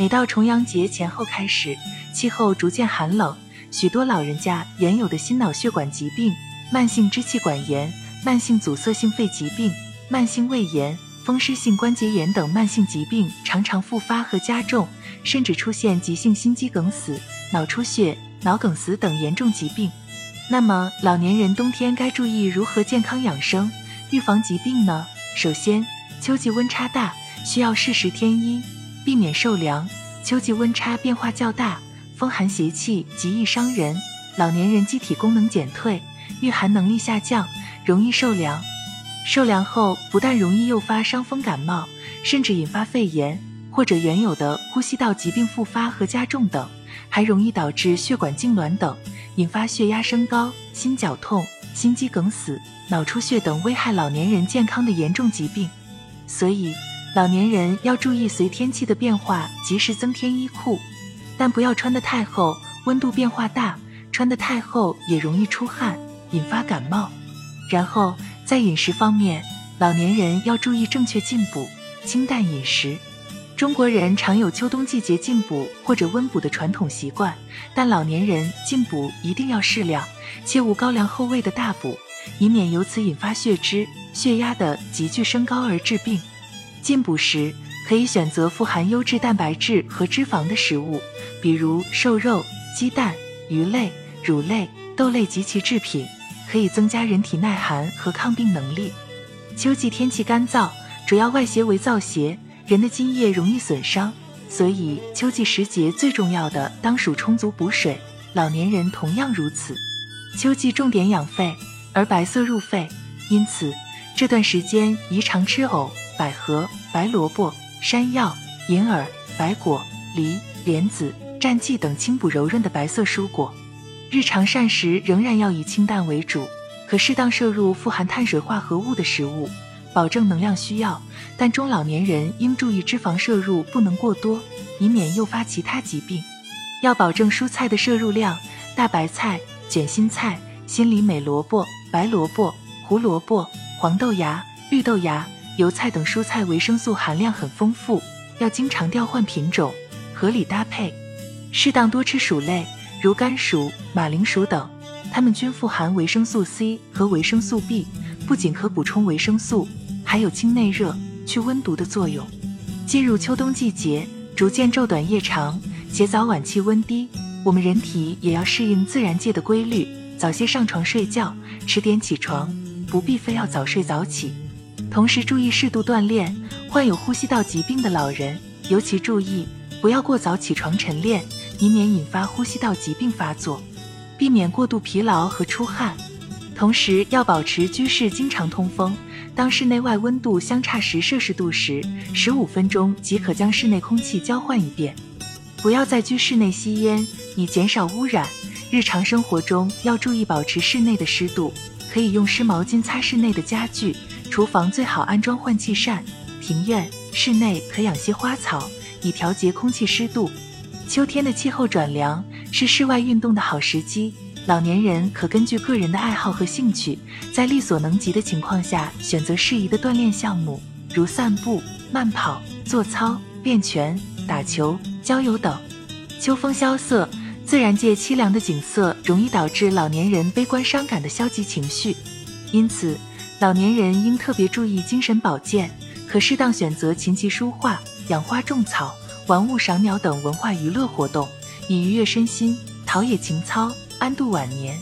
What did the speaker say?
每到重阳节前后开始，气候逐渐寒冷，许多老人家原有的心脑血管疾病、慢性支气管炎、慢性阻塞性肺疾病、慢性胃炎、风湿性关节炎等慢性疾病常常复发和加重，甚至出现急性心肌梗死、脑出血、脑梗死等严重疾病。那么，老年人冬天该注意如何健康养生、预防疾病呢？首先，秋季温差大，需要适时添衣，避免受凉。秋季温差变化较大，风寒邪气极易伤人，老年人机体功能减退，御寒能力下降，容易受凉。受凉后，不但容易诱发伤风感冒，甚至引发肺炎或者原有的呼吸道疾病复发和加重等，还容易导致血管痉挛等。引发血压升高、心绞痛、心肌梗死、脑出血等危害老年人健康的严重疾病，所以老年人要注意随天气的变化及时增添衣裤，但不要穿得太厚，温度变化大，穿得太厚也容易出汗，引发感冒。然后在饮食方面，老年人要注意正确进补，清淡饮食。中国人常有秋冬季节进补或者温补的传统习惯，但老年人进补一定要适量，切勿高粱厚味的大补，以免由此引发血脂、血压的急剧升高而致病。进补时可以选择富含优质蛋白质和脂肪的食物，比如瘦肉、鸡蛋、鱼类、乳类、豆类及其制品，可以增加人体耐寒和抗病能力。秋季天气干燥，主要外邪为燥邪。人的津液容易损伤，所以秋季时节最重要的当属充足补水。老年人同样如此。秋季重点养肺，而白色入肺，因此这段时间宜常吃藕、百合、白萝卜、山药、银耳、白果、梨、莲子、战剂等清补柔润的白色蔬果。日常膳食仍然要以清淡为主，可适当摄入富含碳水化合物的食物。保证能量需要，但中老年人应注意脂肪摄入不能过多，以免诱发其他疾病。要保证蔬菜的摄入量，大白菜、卷心菜、心里美萝卜、白萝卜、胡萝卜、黄豆芽、绿豆芽、油菜等蔬菜维生素含量很丰富，要经常调换品种，合理搭配。适当多吃薯类，如甘薯、马铃薯等，它们均富含维生素 C 和维生素 B，不仅可补充维生素。还有清内热、去温毒的作用。进入秋冬季节，逐渐昼短夜长，且早晚气温低，我们人体也要适应自然界的规律，早些上床睡觉，迟点起床，不必非要早睡早起。同时注意适度锻炼。患有呼吸道疾病的老人尤其注意，不要过早起床晨练，以免引发呼吸道疾病发作，避免过度疲劳和出汗。同时要保持居室经常通风。当室内外温度相差十摄氏度时，十五分钟即可将室内空气交换一遍。不要在居室内吸烟，以减少污染。日常生活中要注意保持室内的湿度，可以用湿毛巾擦室内的家具。厨房最好安装换气扇。庭院、室内可养些花草，以调节空气湿度。秋天的气候转凉，是室外运动的好时机。老年人可根据个人的爱好和兴趣，在力所能及的情况下选择适宜的锻炼项目，如散步、慢跑、做操、练拳、打球、郊游等。秋风萧瑟，自然界凄凉的景色容易导致老年人悲观伤感的消极情绪，因此老年人应特别注意精神保健，可适当选择琴棋书画、养花种草、玩物赏鸟等文化娱乐活动，以愉悦身心，陶冶情操。安度晚年。